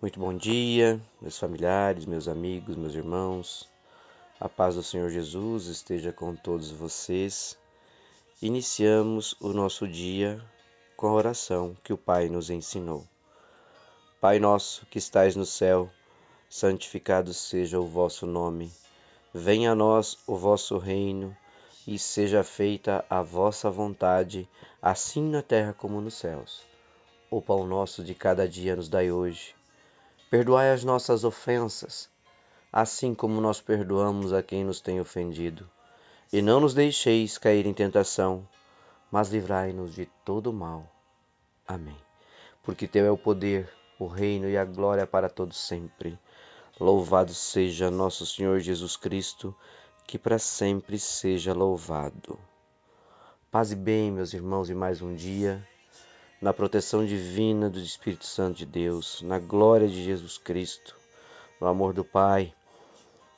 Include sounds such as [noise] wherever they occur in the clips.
Muito bom dia, meus familiares, meus amigos, meus irmãos. A paz do Senhor Jesus esteja com todos vocês. Iniciamos o nosso dia com a oração que o Pai nos ensinou. Pai nosso que estais no céu, santificado seja o vosso nome. Venha a nós o vosso reino e seja feita a vossa vontade, assim na terra como nos céus. O pão nosso de cada dia nos dai hoje Perdoai as nossas ofensas, assim como nós perdoamos a quem nos tem ofendido. E não nos deixeis cair em tentação, mas livrai-nos de todo mal. Amém. Porque teu é o poder, o reino e a glória para todos sempre. Louvado seja nosso Senhor Jesus Cristo, que para sempre seja louvado. Paz e bem, meus irmãos, e mais um dia na proteção divina do Espírito Santo de Deus, na glória de Jesus Cristo, no amor do Pai,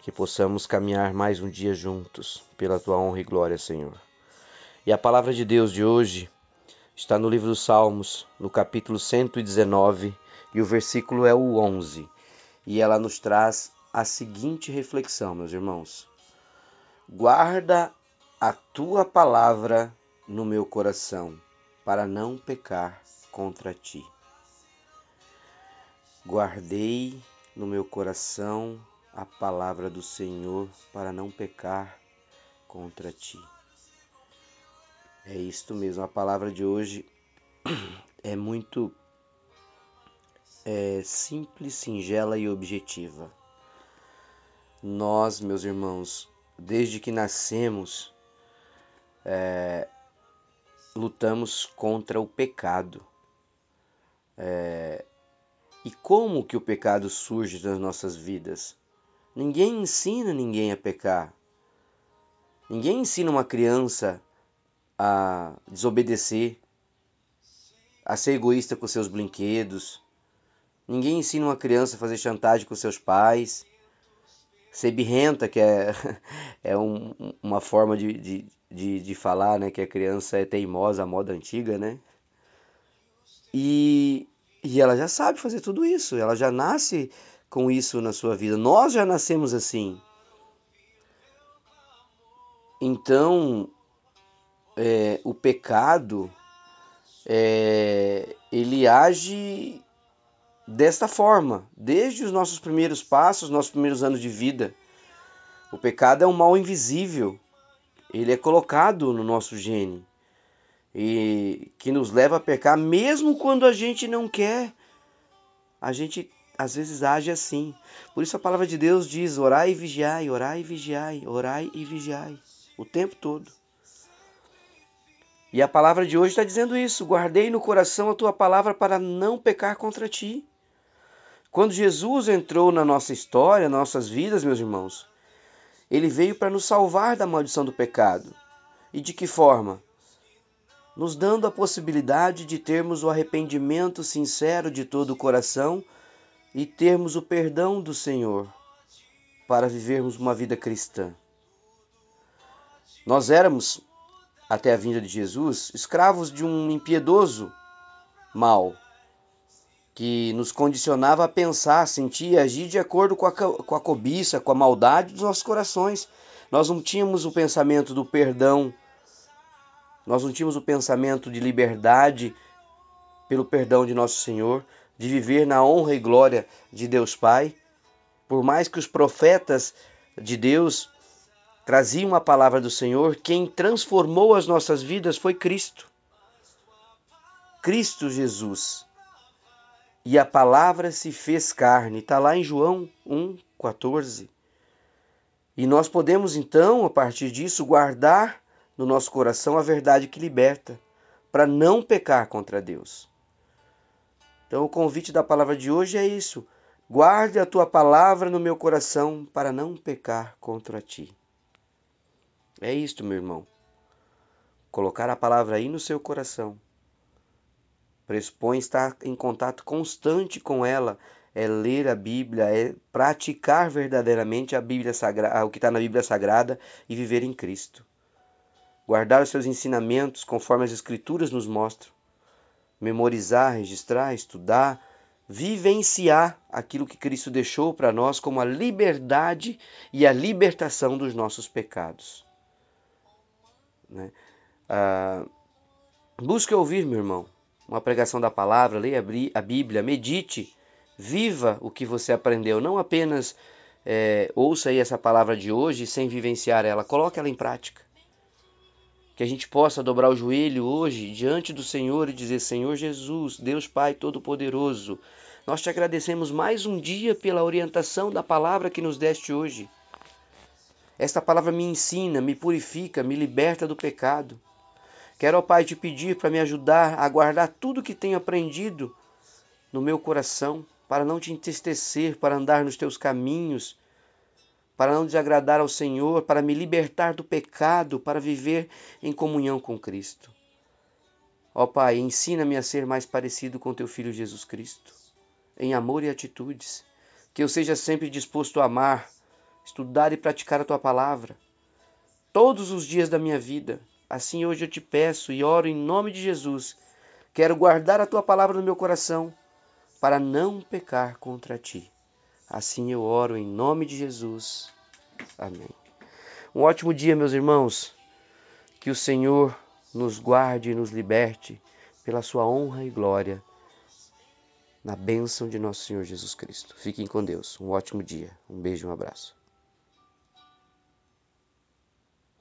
que possamos caminhar mais um dia juntos, pela tua honra e glória, Senhor. E a palavra de Deus de hoje está no livro dos Salmos, no capítulo 119, e o versículo é o 11. E ela nos traz a seguinte reflexão, meus irmãos: Guarda a tua palavra no meu coração para não pecar contra ti. Guardei no meu coração a palavra do Senhor para não pecar contra ti. É isto mesmo, a palavra de hoje [clears throat] é muito é, simples, singela e objetiva. Nós, meus irmãos, desde que nascemos, é, lutamos contra o pecado. É... E como que o pecado surge nas nossas vidas? Ninguém ensina ninguém a pecar. Ninguém ensina uma criança a desobedecer, a ser egoísta com seus brinquedos. Ninguém ensina uma criança a fazer chantagem com seus pais, ser birrenta, que é, [laughs] é um, uma forma de, de, de, de falar, né, que a criança é teimosa, a moda antiga, né? E, e ela já sabe fazer tudo isso, ela já nasce com isso na sua vida. Nós já nascemos assim. Então, é, o pecado, é, ele age desta forma, desde os nossos primeiros passos, nossos primeiros anos de vida. O pecado é um mal invisível ele é colocado no nosso gene e que nos leva a pecar mesmo quando a gente não quer. A gente às vezes age assim. Por isso a palavra de Deus diz: orai e vigiai, orai e vigiai, orai e vigiai, o tempo todo. E a palavra de hoje está dizendo isso: guardei no coração a tua palavra para não pecar contra ti. Quando Jesus entrou na nossa história, nossas vidas, meus irmãos, ele veio para nos salvar da maldição do pecado. E de que forma? Nos dando a possibilidade de termos o arrependimento sincero de todo o coração e termos o perdão do Senhor para vivermos uma vida cristã. Nós éramos, até a vinda de Jesus, escravos de um impiedoso mal que nos condicionava a pensar, sentir e agir de acordo com a, com a cobiça, com a maldade dos nossos corações. Nós não tínhamos o pensamento do perdão, nós não tínhamos o pensamento de liberdade pelo perdão de nosso Senhor, de viver na honra e glória de Deus Pai. Por mais que os profetas de Deus traziam a palavra do Senhor, quem transformou as nossas vidas foi Cristo. Cristo Jesus e a palavra se fez carne. Está lá em João 1,14. E nós podemos então, a partir disso, guardar no nosso coração a verdade que liberta, para não pecar contra Deus. Então, o convite da palavra de hoje é isso: guarde a tua palavra no meu coração para não pecar contra ti. É isto, meu irmão. Colocar a palavra aí no seu coração pressupõe estar em contato constante com ela, é ler a Bíblia, é praticar verdadeiramente a Bíblia Sagrada, o que está na Bíblia Sagrada e viver em Cristo. Guardar os seus ensinamentos conforme as Escrituras nos mostram. Memorizar, registrar, estudar, vivenciar aquilo que Cristo deixou para nós como a liberdade e a libertação dos nossos pecados. Né? Ah, busque ouvir, meu irmão, uma pregação da palavra, leia a Bíblia, medite, viva o que você aprendeu, não apenas é, ouça aí essa palavra de hoje sem vivenciar ela, coloque ela em prática. Que a gente possa dobrar o joelho hoje diante do Senhor e dizer: Senhor Jesus, Deus Pai Todo-Poderoso, nós te agradecemos mais um dia pela orientação da palavra que nos deste hoje. Esta palavra me ensina, me purifica, me liberta do pecado. Quero, ó Pai, te pedir para me ajudar a guardar tudo que tenho aprendido no meu coração, para não te entristecer, para andar nos teus caminhos, para não desagradar ao Senhor, para me libertar do pecado, para viver em comunhão com Cristo. Ó Pai, ensina-me a ser mais parecido com teu Filho Jesus Cristo, em amor e atitudes, que eu seja sempre disposto a amar, estudar e praticar a tua palavra todos os dias da minha vida. Assim hoje eu te peço e oro em nome de Jesus. Quero guardar a tua palavra no meu coração para não pecar contra ti. Assim eu oro em nome de Jesus. Amém. Um ótimo dia, meus irmãos. Que o Senhor nos guarde e nos liberte pela sua honra e glória. Na bênção de nosso Senhor Jesus Cristo. Fiquem com Deus. Um ótimo dia. Um beijo e um abraço.